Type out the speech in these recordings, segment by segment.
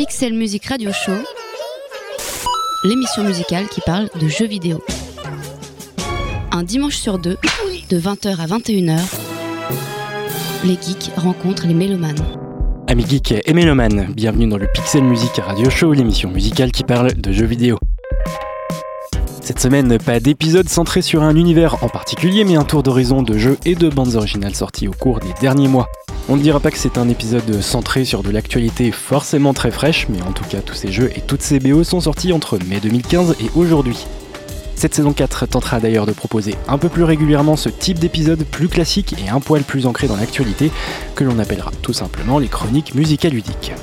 Pixel Music Radio Show, l'émission musicale qui parle de jeux vidéo. Un dimanche sur deux, de 20h à 21h, les geeks rencontrent les mélomanes. Amis geeks et mélomanes, bienvenue dans le Pixel Music Radio Show, l'émission musicale qui parle de jeux vidéo. Cette semaine, pas d'épisode centré sur un univers en particulier, mais un tour d'horizon de jeux et de bandes originales sorties au cours des derniers mois. On ne dira pas que c'est un épisode centré sur de l'actualité forcément très fraîche, mais en tout cas tous ces jeux et toutes ces BO sont sortis entre mai 2015 et aujourd'hui. Cette saison 4 tentera d'ailleurs de proposer un peu plus régulièrement ce type d'épisode plus classique et un poil plus ancré dans l'actualité, que l'on appellera tout simplement les chroniques ludiques.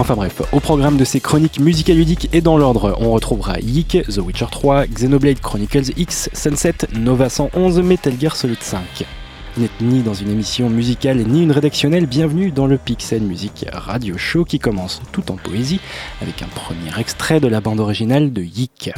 Enfin bref, au programme de ces chroniques ludiques et dans l'ordre, on retrouvera Yik, The Witcher 3, Xenoblade Chronicles X, Sunset, Nova 111, Metal Gear Solid 5. Vous n'êtes ni dans une émission musicale ni une rédactionnelle, bienvenue dans le Pixel Music Radio Show qui commence tout en poésie avec un premier extrait de la bande originale de Yik.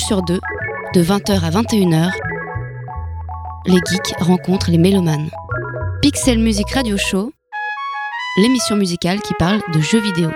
Sur deux, de 20h à 21h, les geeks rencontrent les mélomanes. Pixel Music Radio Show, l'émission musicale qui parle de jeux vidéo.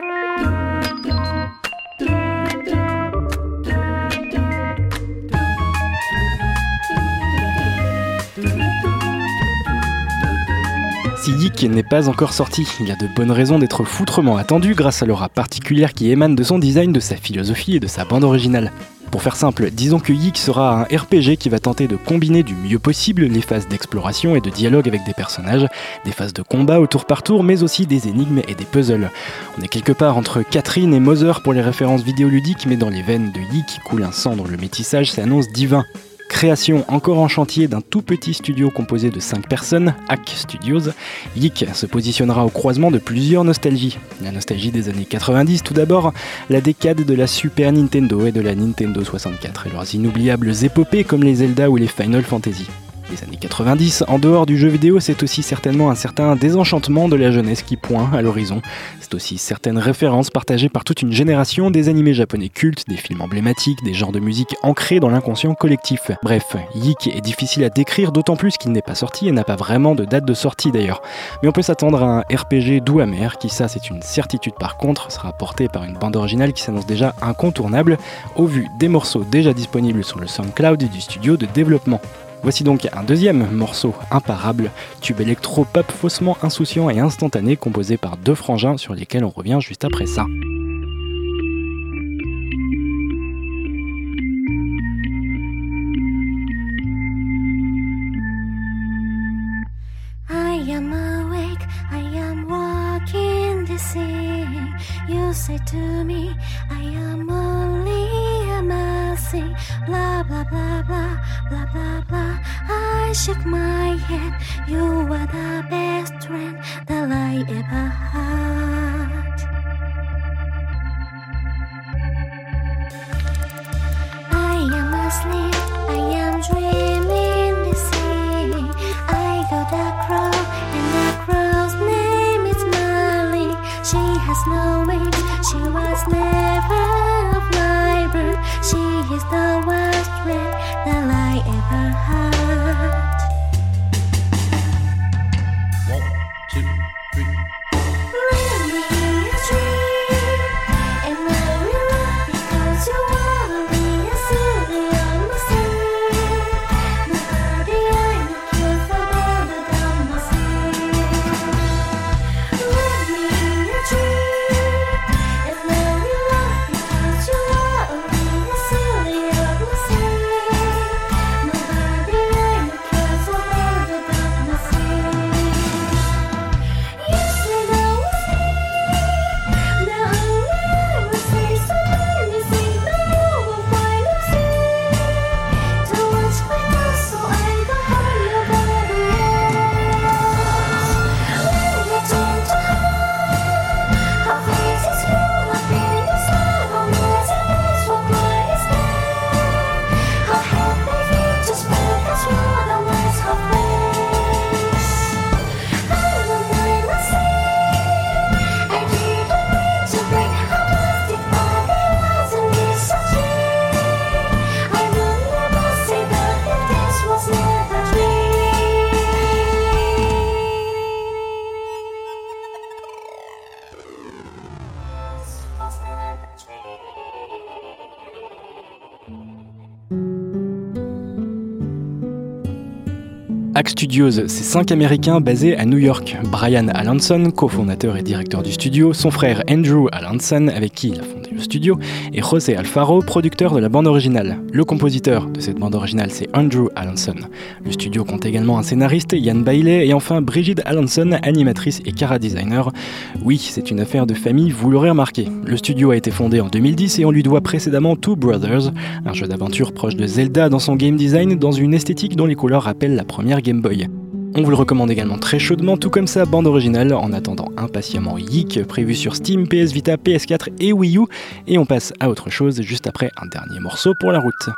N'est pas encore sorti, il y a de bonnes raisons d'être foutrement attendu grâce à l'aura particulière qui émane de son design, de sa philosophie et de sa bande originale. Pour faire simple, disons que Yik sera un RPG qui va tenter de combiner du mieux possible les phases d'exploration et de dialogue avec des personnages, des phases de combat au tour par tour, mais aussi des énigmes et des puzzles. On est quelque part entre Catherine et Mother pour les références vidéoludiques, mais dans les veines de Yik coule un sang dont le métissage s'annonce divin. Création encore en chantier d'un tout petit studio composé de 5 personnes, Hack Studios, Yik se positionnera au croisement de plusieurs nostalgies. La nostalgie des années 90 tout d'abord, la décade de la Super Nintendo et de la Nintendo 64 et leurs inoubliables épopées comme les Zelda ou les Final Fantasy les années 90, en dehors du jeu vidéo, c'est aussi certainement un certain désenchantement de la jeunesse qui pointe à l'horizon. C'est aussi certaines références partagées par toute une génération des animés japonais cultes, des films emblématiques, des genres de musique ancrés dans l'inconscient collectif. Bref, Yik est difficile à décrire, d'autant plus qu'il n'est pas sorti et n'a pas vraiment de date de sortie d'ailleurs. Mais on peut s'attendre à un RPG doux amer, qui ça c'est une certitude par contre, sera porté par une bande originale qui s'annonce déjà incontournable, au vu des morceaux déjà disponibles sur le SoundCloud du studio de développement. Voici donc un deuxième morceau imparable, tube électro-pop faussement insouciant et instantané composé par deux frangins sur lesquels on revient juste après ça. Mercy. Blah blah blah blah blah blah blah. I shook my head. You are the best friend that I ever had. I am asleep. I am dreaming Studios, c'est cinq Américains basés à New York. Brian Alanson, cofondateur et directeur du studio, son frère Andrew Alanson, avec qui il a fondé studio, et José Alfaro, producteur de la bande originale. Le compositeur de cette bande originale, c'est Andrew Alanson. Le studio compte également un scénariste, Ian Bailey, et enfin Brigitte Alanson, animatrice et cara designer. Oui, c'est une affaire de famille, vous l'aurez remarqué. Le studio a été fondé en 2010 et on lui doit précédemment Two Brothers, un jeu d'aventure proche de Zelda dans son game design, dans une esthétique dont les couleurs rappellent la première Game Boy. On vous le recommande également très chaudement, tout comme sa bande originale, en attendant impatiemment Yeek, prévu sur Steam, PS Vita, PS4 et Wii U. Et on passe à autre chose juste après un dernier morceau pour la route.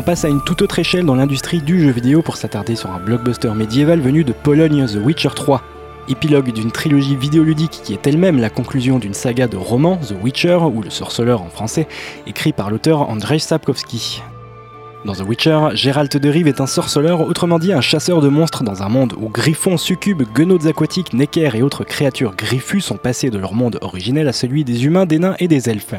On passe à une toute autre échelle dans l'industrie du jeu vidéo pour s'attarder sur un blockbuster médiéval venu de Pologne, The Witcher 3. Épilogue d'une trilogie vidéoludique qui est elle-même la conclusion d'une saga de romans, The Witcher, ou Le Sorceleur en français, écrit par l'auteur Andrzej Sapkowski. Dans The Witcher, Gérald de Rive est un sorceleur, autrement dit un chasseur de monstres dans un monde où griffons, succubes, guenaudes aquatiques, neckers et autres créatures griffues sont passés de leur monde originel à celui des humains, des nains et des elfes.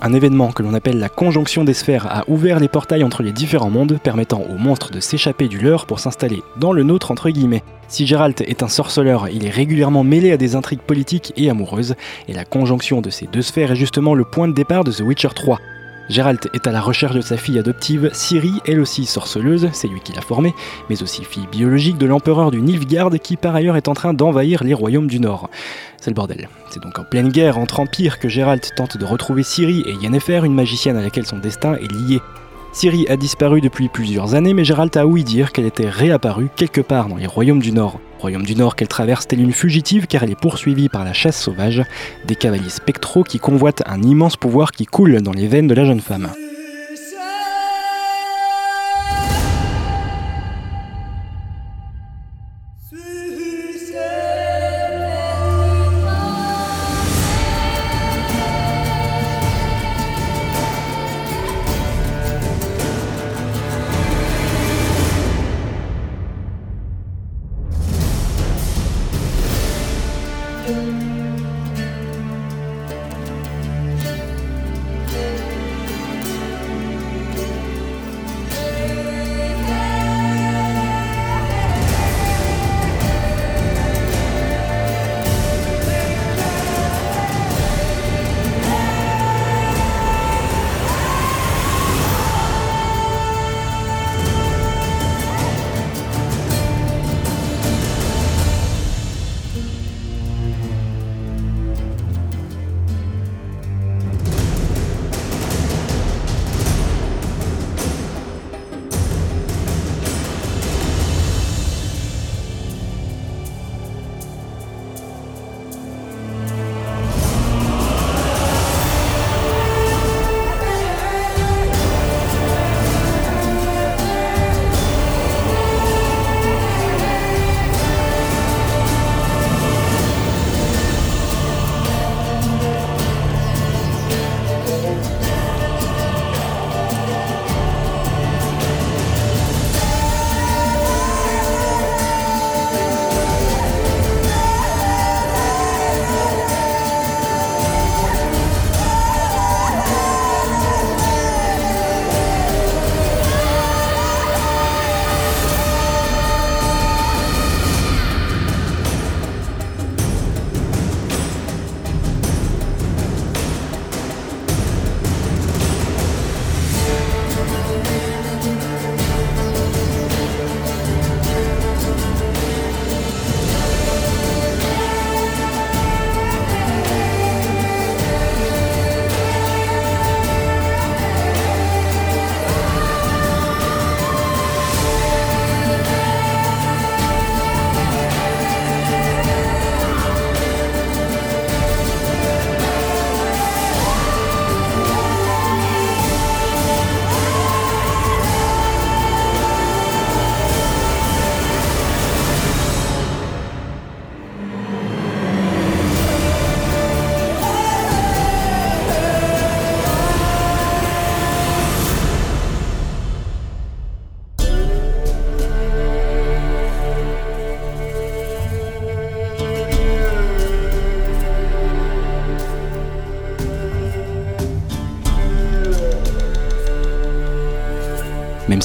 Un événement que l'on appelle la conjonction des sphères a ouvert les portails entre les différents mondes, permettant aux monstres de s'échapper du leur pour s'installer dans le nôtre entre guillemets. Si Geralt est un sorceleur, il est régulièrement mêlé à des intrigues politiques et amoureuses, et la conjonction de ces deux sphères est justement le point de départ de The Witcher 3. Geralt est à la recherche de sa fille adoptive, Ciri, elle aussi sorceleuse, c'est lui qui l'a formée, mais aussi fille biologique de l'empereur du Nilfgaard qui par ailleurs est en train d'envahir les royaumes du Nord. C'est le bordel. C'est donc en pleine guerre entre empires que Geralt tente de retrouver Ciri et Yennefer, une magicienne à laquelle son destin est lié. Ciri a disparu depuis plusieurs années, mais Geralt a ouï dire qu'elle était réapparue quelque part dans les royaumes du Nord. Royaume du Nord qu'elle traverse telle une fugitive car elle est poursuivie par la chasse sauvage, des cavaliers spectraux qui convoitent un immense pouvoir qui coule dans les veines de la jeune femme.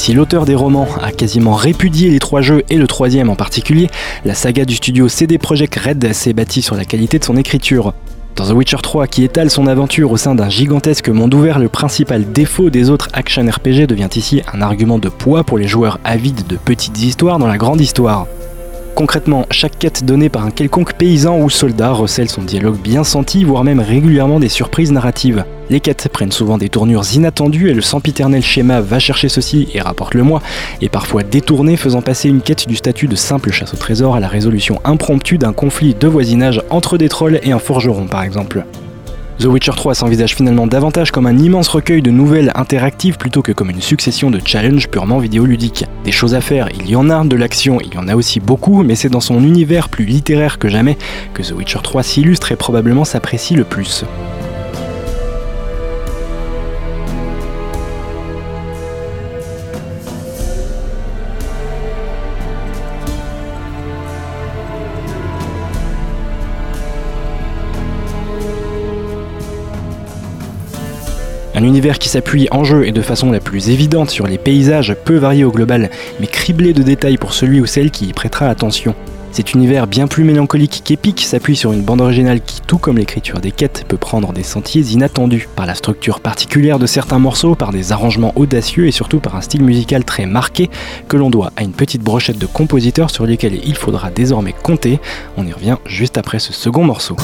Si l'auteur des romans a quasiment répudié les trois jeux et le troisième en particulier, la saga du studio CD Projekt Red s'est bâtie sur la qualité de son écriture. Dans The Witcher 3, qui étale son aventure au sein d'un gigantesque monde ouvert, le principal défaut des autres action RPG devient ici un argument de poids pour les joueurs avides de petites histoires dans la grande histoire. Concrètement, chaque quête donnée par un quelconque paysan ou soldat recèle son dialogue bien senti, voire même régulièrement des surprises narratives. Les quêtes prennent souvent des tournures inattendues et le sempiternel schéma va chercher ceci et rapporte le moi, est parfois détourné faisant passer une quête du statut de simple chasse au trésor à la résolution impromptue d'un conflit de voisinage entre des trolls et un forgeron par exemple. The Witcher 3 s'envisage finalement davantage comme un immense recueil de nouvelles interactives plutôt que comme une succession de challenges purement vidéoludiques. Des choses à faire, il y en a, de l'action, il y en a aussi beaucoup, mais c'est dans son univers plus littéraire que jamais que The Witcher 3 s'illustre et probablement s'apprécie le plus. Un univers qui s'appuie en jeu et de façon la plus évidente sur les paysages peu variés au global, mais criblé de détails pour celui ou celle qui y prêtera attention. Cet univers bien plus mélancolique qu'épique s'appuie sur une bande originale qui, tout comme l'écriture des quêtes, peut prendre des sentiers inattendus, par la structure particulière de certains morceaux, par des arrangements audacieux et surtout par un style musical très marqué que l'on doit à une petite brochette de compositeurs sur lesquels il faudra désormais compter. On y revient juste après ce second morceau.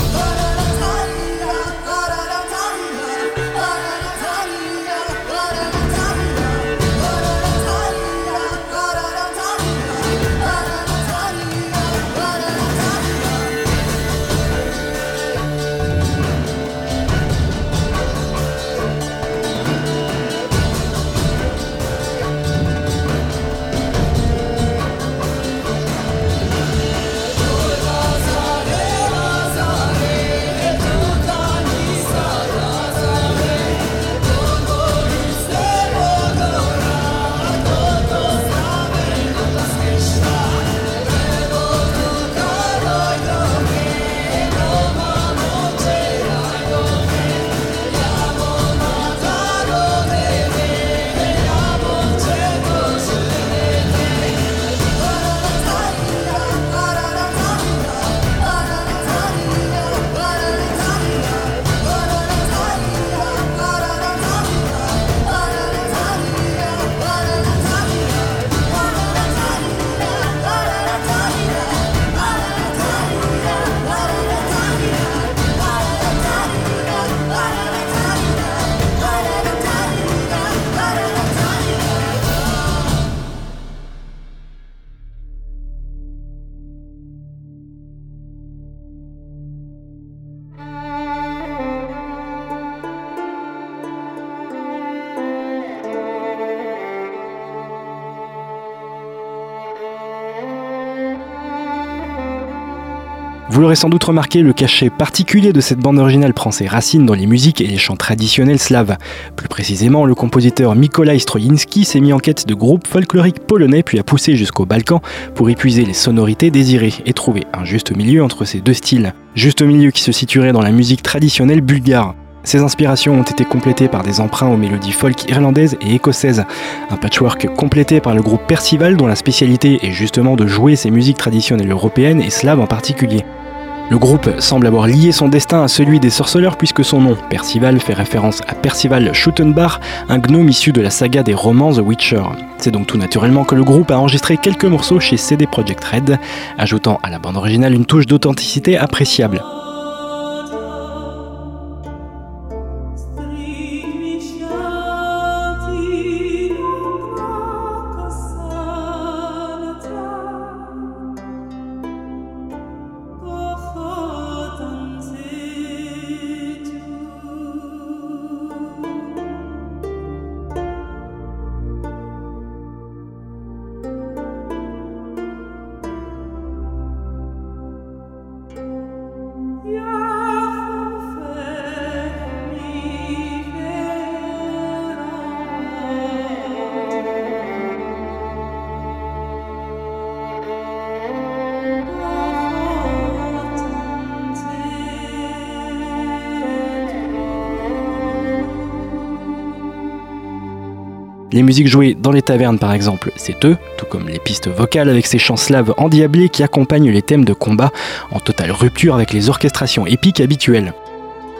L'aurez sans doute remarqué, le cachet particulier de cette bande originale prend ses racines dans les musiques et les chants traditionnels slaves. Plus précisément, le compositeur Mikołaj Strojinski s'est mis en quête de groupes folkloriques polonais puis a poussé jusqu'au Balkan pour épuiser les sonorités désirées et trouver un juste milieu entre ces deux styles. Juste milieu qui se situerait dans la musique traditionnelle bulgare. Ces inspirations ont été complétées par des emprunts aux mélodies folk irlandaises et écossaises, un patchwork complété par le groupe Percival dont la spécialité est justement de jouer ces musiques traditionnelles européennes et slaves en particulier. Le groupe semble avoir lié son destin à celui des sorceleurs puisque son nom, Percival, fait référence à Percival Schuttenbach, un gnome issu de la saga des romans The Witcher. C'est donc tout naturellement que le groupe a enregistré quelques morceaux chez CD Projekt Red, ajoutant à la bande originale une touche d'authenticité appréciable. Les musiques jouées dans les tavernes par exemple, c'est eux, tout comme les pistes vocales avec ces chants slaves endiablés qui accompagnent les thèmes de combat en totale rupture avec les orchestrations épiques habituelles.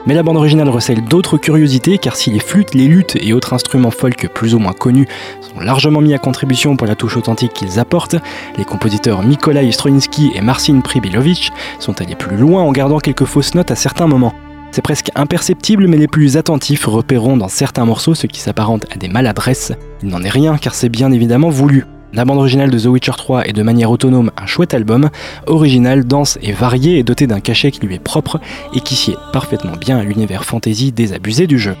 Mais la bande originale recèle d'autres curiosités car si les flûtes, les luttes et autres instruments folk plus ou moins connus sont largement mis à contribution pour la touche authentique qu'ils apportent, les compositeurs Mikołaj Stroinski et Marcin Pribilovich sont allés plus loin en gardant quelques fausses notes à certains moments. C'est presque imperceptible, mais les plus attentifs repéreront dans certains morceaux ce qui s'apparente à des maladresses. Il n'en est rien car c'est bien évidemment voulu. La bande originale de The Witcher 3 est de manière autonome un chouette album, original, dense et varié et doté d'un cachet qui lui est propre et qui sied parfaitement bien à l'univers fantasy désabusé du jeu.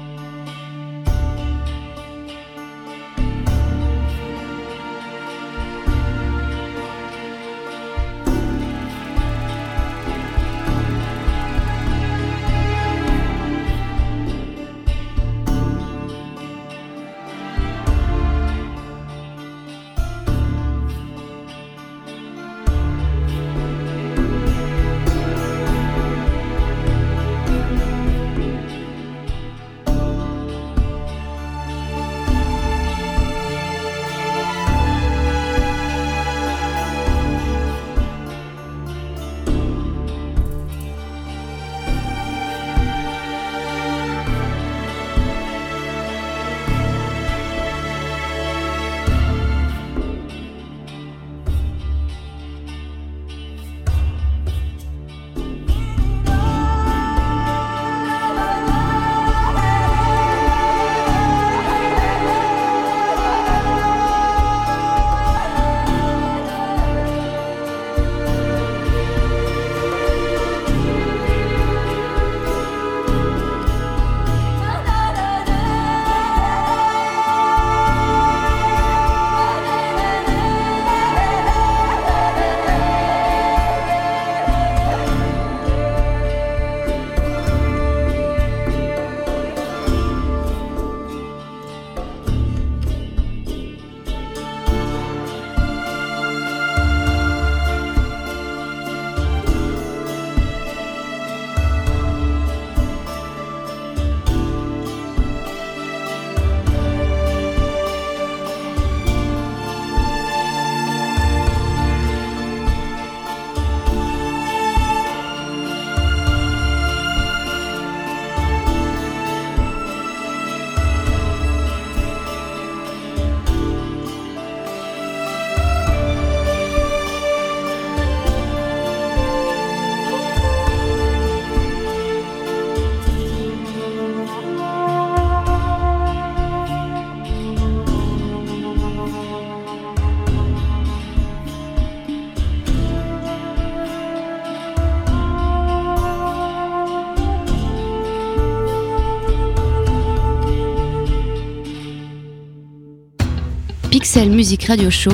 Music Radio Show,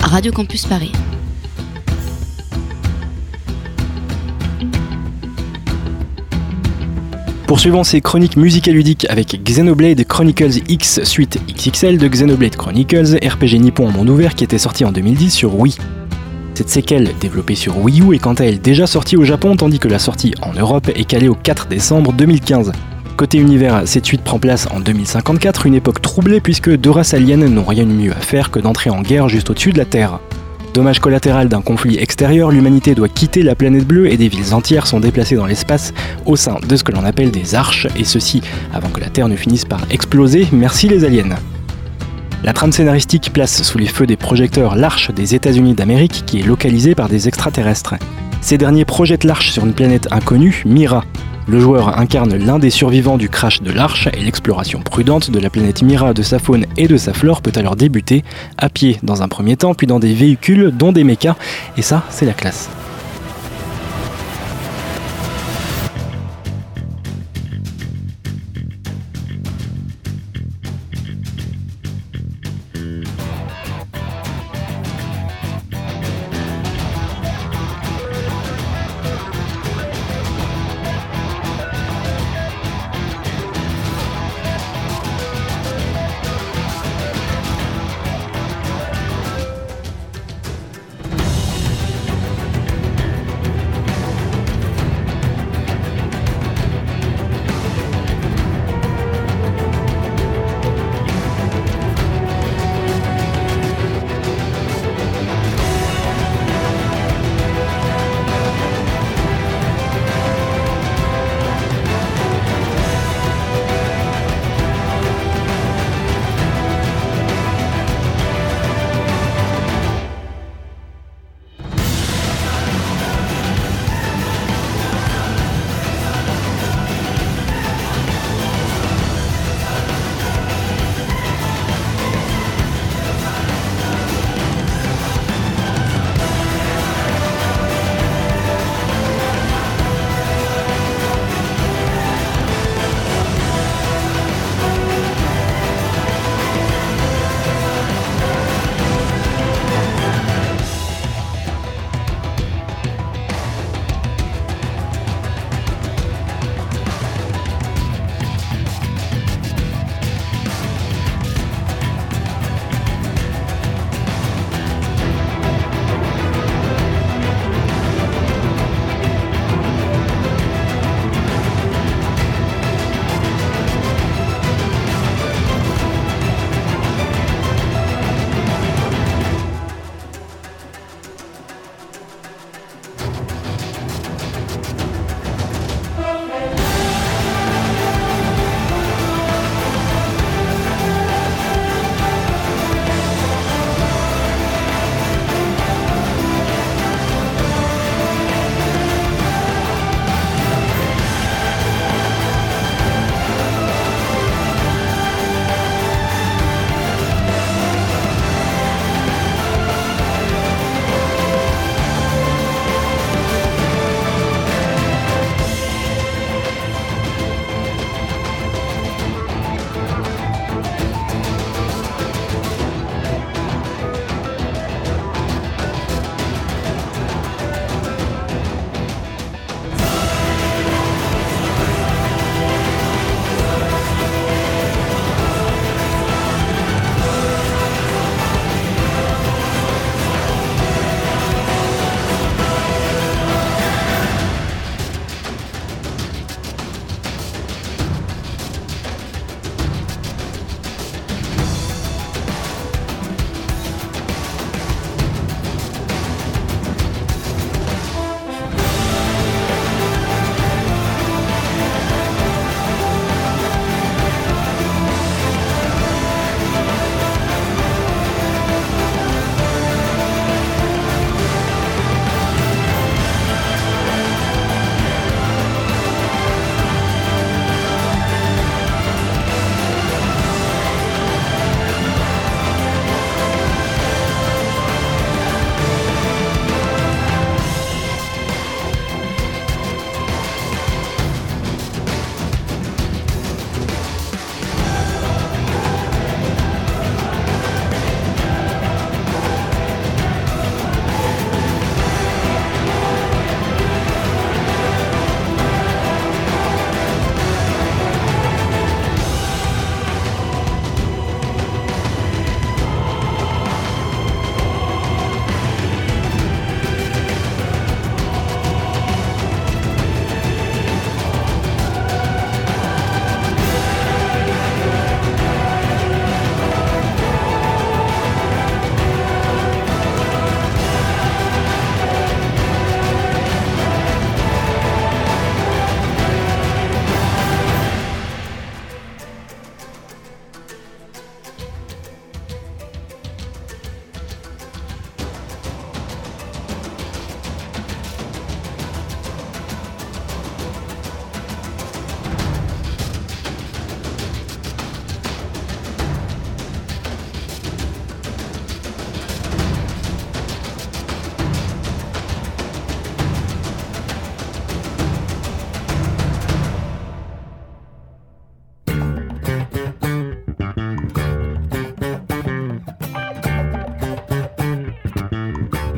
Radio Campus Paris. Poursuivons ces chroniques musicaludiques avec Xenoblade Chronicles X suite XXL de Xenoblade Chronicles, RPG nippon en monde ouvert qui était sorti en 2010 sur Wii. Cette séquelle, développée sur Wii U, est quant à elle déjà sortie au Japon tandis que la sortie en Europe est calée au 4 décembre 2015. Côté univers, cette suite prend place en 2054, une époque troublée puisque deux races aliens n'ont rien de mieux à faire que d'entrer en guerre juste au-dessus de la Terre. Dommage collatéral d'un conflit extérieur, l'humanité doit quitter la planète bleue et des villes entières sont déplacées dans l'espace au sein de ce que l'on appelle des arches, et ceci avant que la Terre ne finisse par exploser, merci les aliens. La trame scénaristique place sous les feux des projecteurs l'arche des États-Unis d'Amérique qui est localisée par des extraterrestres. Ces derniers projettent l'arche sur une planète inconnue, Mira, le joueur incarne l'un des survivants du crash de l'Arche et l'exploration prudente de la planète Mira, de sa faune et de sa flore peut alors débuter, à pied dans un premier temps, puis dans des véhicules, dont des mechas, et ça, c'est la classe.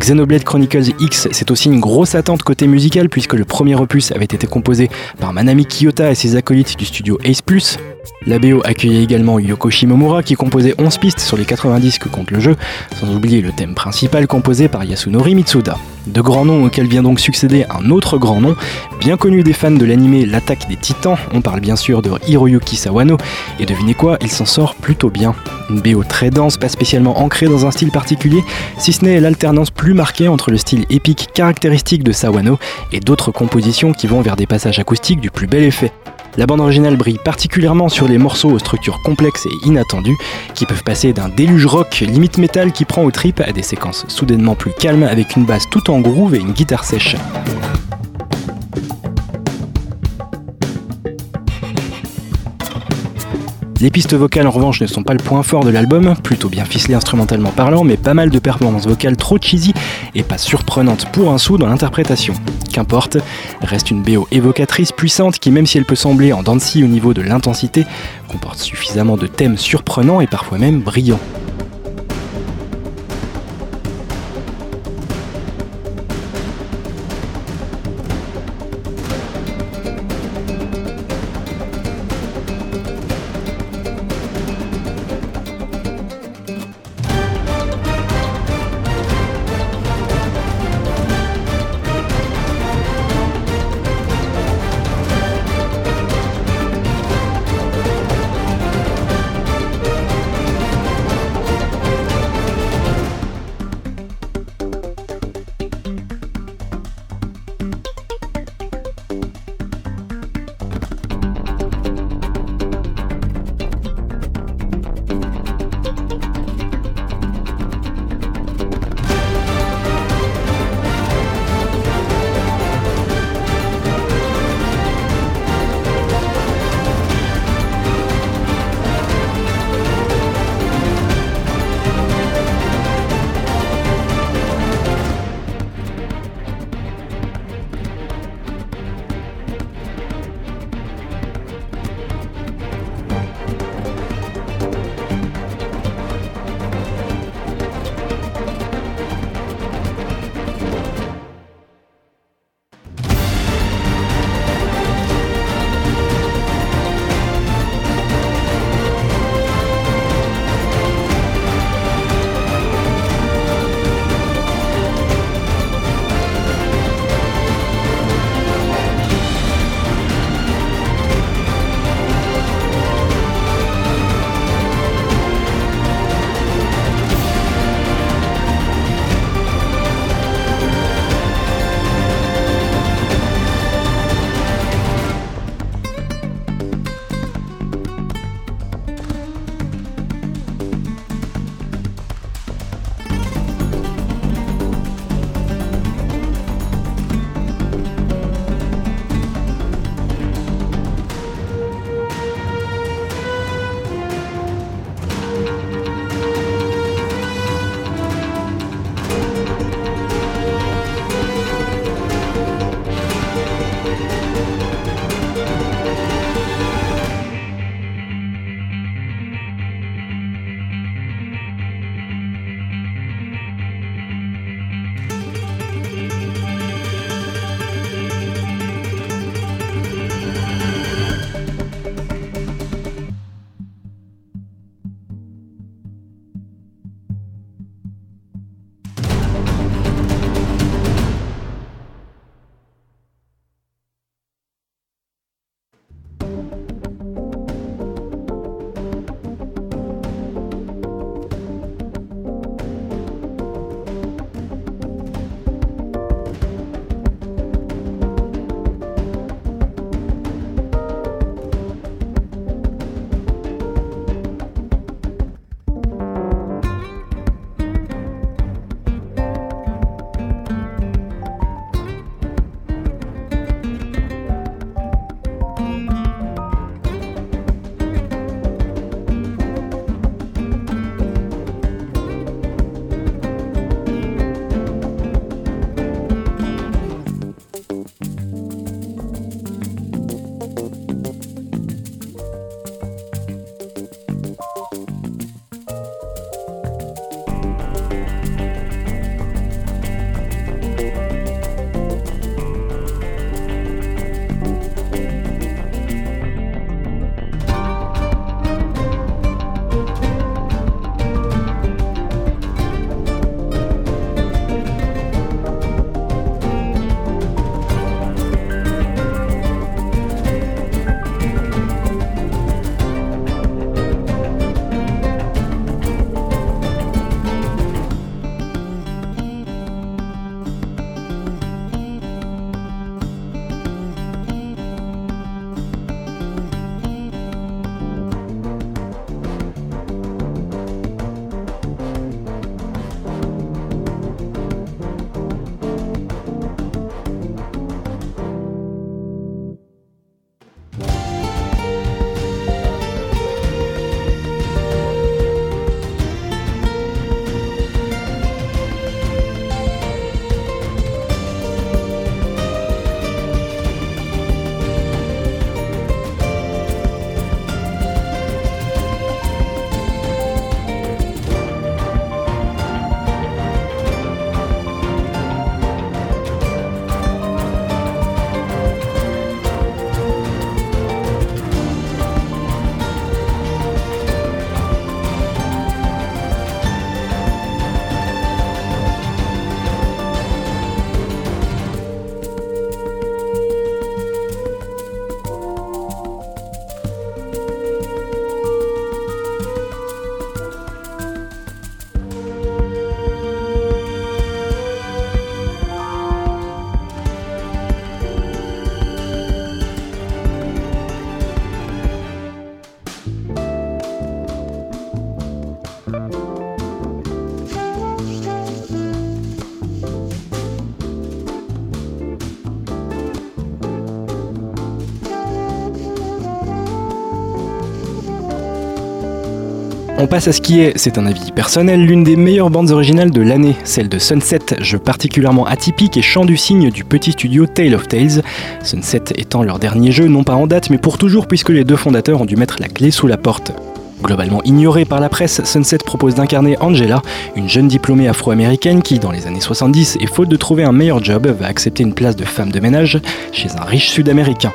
Xenoblade Chronicles X, c'est aussi une grosse attente côté musical puisque le premier opus avait été composé par Manami Kiyota et ses acolytes du studio Ace. La BO accueillait également Yoko Shimomura qui composait 11 pistes sur les 90 que compte le jeu, sans oublier le thème principal composé par Yasunori Mitsuda. De grands noms auxquels vient donc succéder un autre grand nom, bien connu des fans de l'anime L'attaque des titans, on parle bien sûr de Hiroyuki Sawano, et devinez quoi, il s'en sort plutôt bien. Une BO très dense, pas spécialement ancrée dans un style particulier, si ce n'est l'alternance plus marquée entre le style épique caractéristique de Sawano et d'autres compositions qui vont vers des passages acoustiques du plus bel effet. La bande originale brille particulièrement sur les morceaux aux structures complexes et inattendues, qui peuvent passer d'un déluge rock limite métal qui prend aux tripes à des séquences soudainement plus calmes avec une basse tout en groove et une guitare sèche. Les pistes vocales en revanche ne sont pas le point fort de l'album, plutôt bien ficelé instrumentalement parlant, mais pas mal de performances vocales trop cheesy et pas surprenantes pour un sou dans l'interprétation. Qu'importe, reste une BO évocatrice puissante qui même si elle peut sembler en dancy au niveau de l'intensité, comporte suffisamment de thèmes surprenants et parfois même brillants. Passe à ce qui est, c'est un avis personnel, l'une des meilleures bandes originales de l'année, celle de Sunset, jeu particulièrement atypique et chant du signe du petit studio Tale of Tales. Sunset étant leur dernier jeu, non pas en date, mais pour toujours, puisque les deux fondateurs ont dû mettre la clé sous la porte. Globalement ignorée par la presse, Sunset propose d'incarner Angela, une jeune diplômée afro-américaine qui, dans les années 70, et faute de trouver un meilleur job, va accepter une place de femme de ménage chez un riche sud-américain.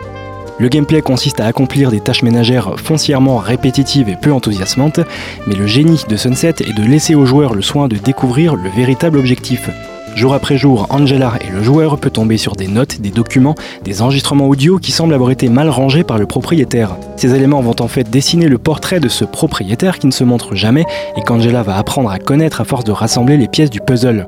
Le gameplay consiste à accomplir des tâches ménagères foncièrement répétitives et peu enthousiasmantes, mais le génie de Sunset est de laisser au joueur le soin de découvrir le véritable objectif. Jour après jour, Angela et le joueur peut tomber sur des notes, des documents, des enregistrements audio qui semblent avoir été mal rangés par le propriétaire. Ces éléments vont en fait dessiner le portrait de ce propriétaire qui ne se montre jamais et qu'Angela va apprendre à connaître à force de rassembler les pièces du puzzle.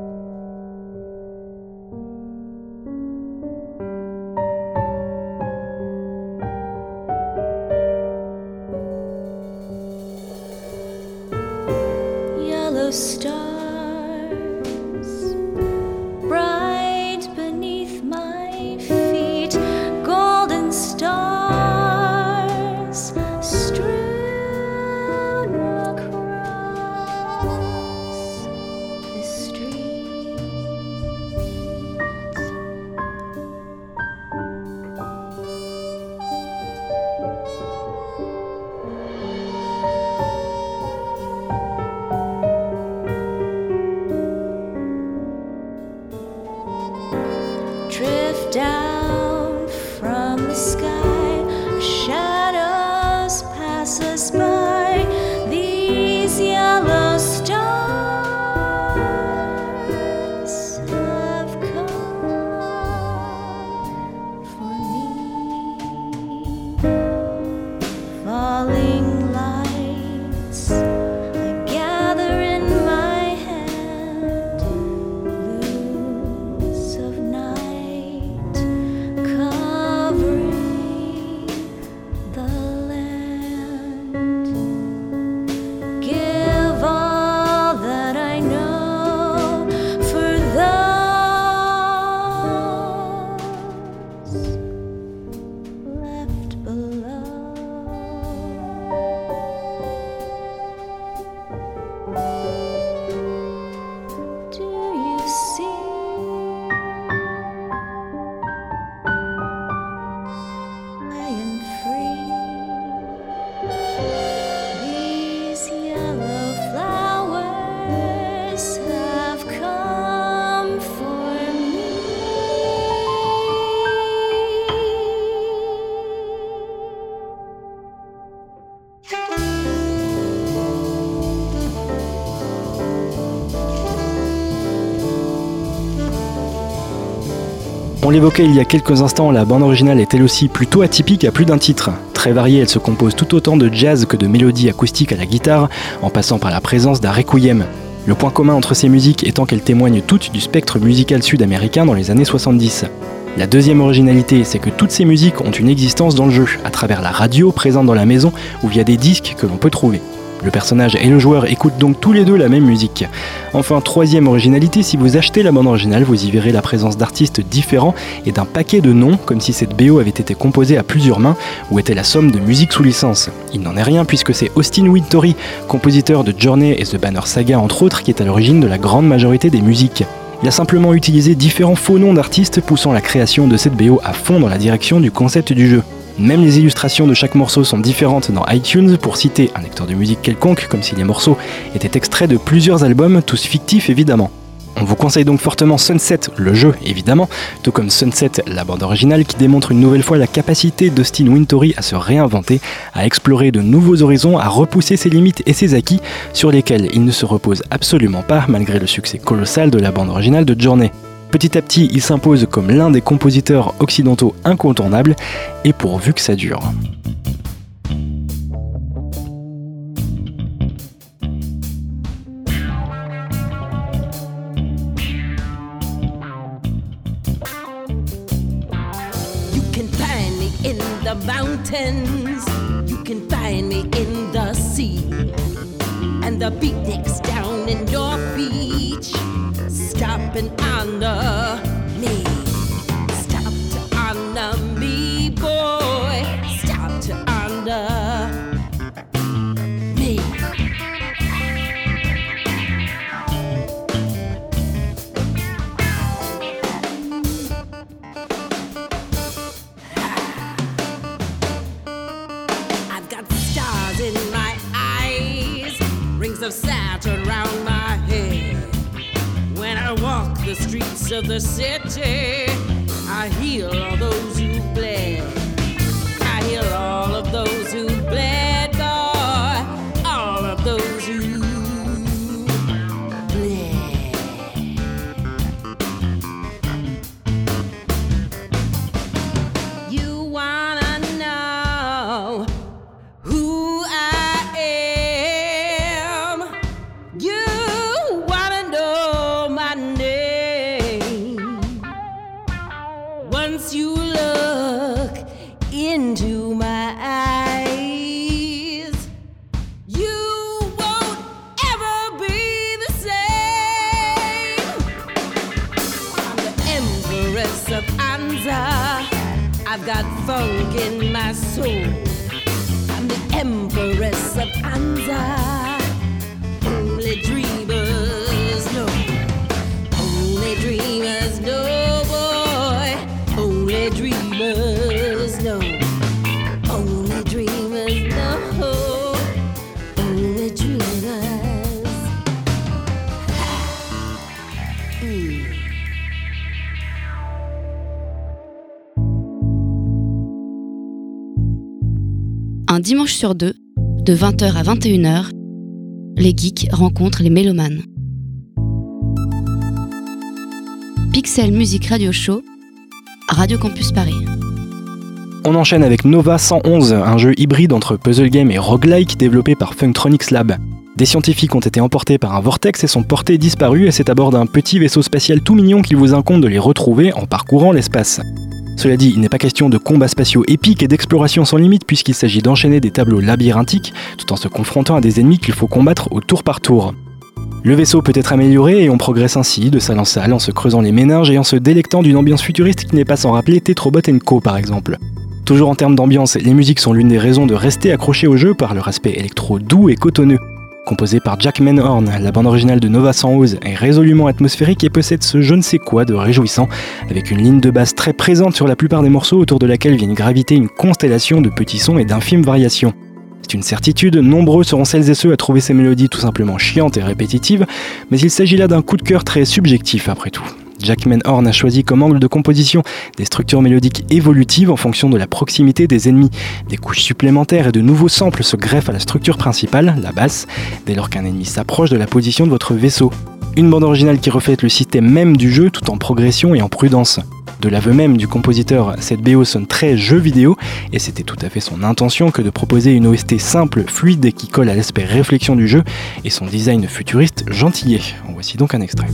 On l'évoquait il y a quelques instants, la bande originale est elle aussi plutôt atypique à plus d'un titre. Très variée, elle se compose tout autant de jazz que de mélodies acoustiques à la guitare, en passant par la présence d'un requiem. Le point commun entre ces musiques étant qu'elles témoignent toutes du spectre musical sud-américain dans les années 70. La deuxième originalité, c'est que toutes ces musiques ont une existence dans le jeu, à travers la radio présente dans la maison ou via des disques que l'on peut trouver. Le personnage et le joueur écoutent donc tous les deux la même musique. Enfin, troisième originalité, si vous achetez la bande originale, vous y verrez la présence d'artistes différents et d'un paquet de noms, comme si cette BO avait été composée à plusieurs mains ou était la somme de musique sous licence. Il n'en est rien puisque c'est Austin Wintory, compositeur de Journey et The Banner Saga entre autres, qui est à l'origine de la grande majorité des musiques. Il a simplement utilisé différents faux noms d'artistes poussant la création de cette BO à fond dans la direction du concept du jeu. Même les illustrations de chaque morceau sont différentes dans iTunes, pour citer un lecteur de musique quelconque, comme si les morceaux étaient extraits de plusieurs albums, tous fictifs évidemment. On vous conseille donc fortement Sunset, le jeu évidemment, tout comme Sunset, la bande originale qui démontre une nouvelle fois la capacité d'Austin Wintory à se réinventer, à explorer de nouveaux horizons, à repousser ses limites et ses acquis, sur lesquels il ne se repose absolument pas malgré le succès colossal de la bande originale de Journey. Petit à petit, il s'impose comme l'un des compositeurs occidentaux incontournables, et pourvu que ça dure. Of Saturn round my head. When I walk the streets of the city, I heal all those who bled. I heal all of those who bled, boy, all of those who sur deux, de 20h à 21h, les geeks rencontrent les mélomanes. Pixel Music Radio Show, Radio Campus Paris. On enchaîne avec Nova 111, un jeu hybride entre puzzle game et roguelike développé par Functronics Lab. Des scientifiques ont été emportés par un vortex et sont portés disparus et c'est à bord d'un petit vaisseau spatial tout mignon qu'il vous incombe de les retrouver en parcourant l'espace. Cela dit, il n'est pas question de combats spatiaux épiques et d'exploration sans limite puisqu'il s'agit d'enchaîner des tableaux labyrinthiques tout en se confrontant à des ennemis qu'il faut combattre au tour par tour. Le vaisseau peut être amélioré et on progresse ainsi de salle en salle en se creusant les méninges et en se délectant d'une ambiance futuriste qui n'est pas sans rappeler Tetrobot Co par exemple. Toujours en termes d'ambiance, les musiques sont l'une des raisons de rester accroché au jeu par leur aspect électro doux et cotonneux. Composé par Jack Manhorn, la bande originale de Nova 111 est résolument atmosphérique et possède ce je ne sais quoi de réjouissant, avec une ligne de basse très présente sur la plupart des morceaux autour de laquelle viennent graviter une constellation de petits sons et d'infimes variations. C'est une certitude, nombreux seront celles et ceux à trouver ces mélodies tout simplement chiantes et répétitives, mais il s'agit là d'un coup de cœur très subjectif après tout. Jack Manhorn a choisi comme angle de composition des structures mélodiques évolutives en fonction de la proximité des ennemis. Des couches supplémentaires et de nouveaux samples se greffent à la structure principale, la basse, dès lors qu'un ennemi s'approche de la position de votre vaisseau. Une bande originale qui reflète le système même du jeu tout en progression et en prudence. De l'aveu même du compositeur, cette BO sonne très jeu vidéo et c'était tout à fait son intention que de proposer une OST simple, fluide qui colle à l'aspect réflexion du jeu et son design futuriste gentillet. En voici donc un extrait.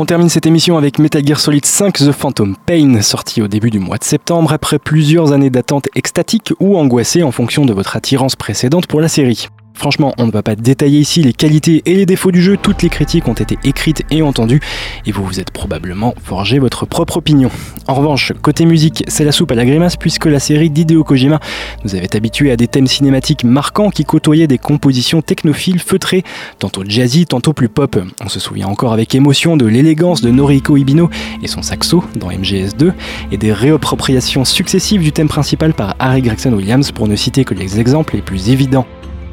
On termine cette émission avec Metal Gear Solid 5 The Phantom Pain, sorti au début du mois de septembre après plusieurs années d'attente extatique ou angoissée en fonction de votre attirance précédente pour la série. Franchement, on ne va pas détailler ici les qualités et les défauts du jeu, toutes les critiques ont été écrites et entendues, et vous vous êtes probablement forgé votre propre opinion. En revanche, côté musique, c'est la soupe à la grimace puisque la série d'Hideo Kojima nous avait habitués à des thèmes cinématiques marquants qui côtoyaient des compositions technophiles feutrées, tantôt jazzy, tantôt plus pop. On se souvient encore avec émotion de l'élégance de Noriko Ibino et son saxo dans MGS2, et des réappropriations successives du thème principal par Harry Gregson Williams pour ne citer que les exemples les plus évidents.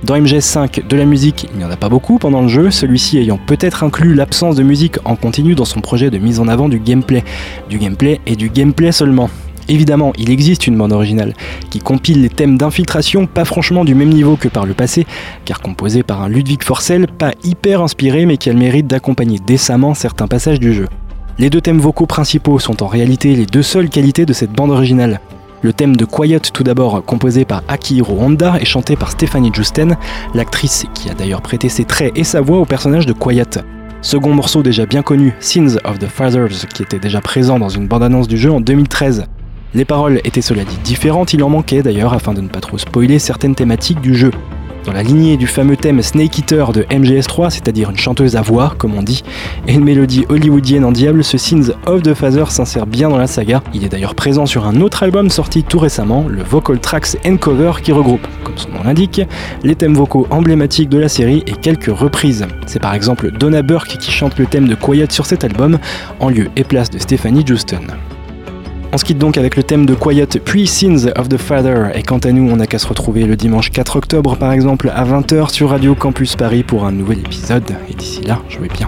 Dans MGS5, de la musique, il n'y en a pas beaucoup pendant le jeu, celui-ci ayant peut-être inclus l'absence de musique en continu dans son projet de mise en avant du gameplay. Du gameplay et du gameplay seulement. Évidemment, il existe une bande originale qui compile les thèmes d'infiltration pas franchement du même niveau que par le passé, car composée par un Ludwig Forcel pas hyper inspiré mais qui a le mérite d'accompagner décemment certains passages du jeu. Les deux thèmes vocaux principaux sont en réalité les deux seules qualités de cette bande originale. Le thème de Quiet, tout d'abord composé par Akihiro Honda et chanté par Stephanie Justen, l'actrice qui a d'ailleurs prêté ses traits et sa voix au personnage de Quiet. Second morceau déjà bien connu, Sins of the Fathers, qui était déjà présent dans une bande-annonce du jeu en 2013. Les paroles étaient cela dit différentes, il en manquait d'ailleurs afin de ne pas trop spoiler certaines thématiques du jeu dans la lignée du fameux thème Snake Eater de MGS3, c'est-à-dire une chanteuse à voix, comme on dit, et une mélodie hollywoodienne en diable, ce Sins of the Father s'insère bien dans la saga. Il est d'ailleurs présent sur un autre album sorti tout récemment, le Vocal Tracks and Cover, qui regroupe, comme son nom l'indique, les thèmes vocaux emblématiques de la série et quelques reprises. C'est par exemple Donna Burke qui chante le thème de Quiet sur cet album, en lieu et place de Stephanie Juston. On se quitte donc avec le thème de Quiet puis Sins of the Father et quant à nous on n'a qu'à se retrouver le dimanche 4 octobre par exemple à 20h sur Radio Campus Paris pour un nouvel épisode et d'ici là jouez bien.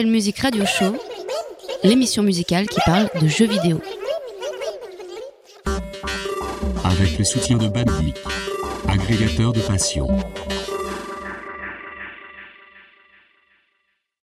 RTL Music Radio Show, l'émission musicale qui parle de jeux vidéo. Avec le soutien de Badgeek, agrégateur de passion.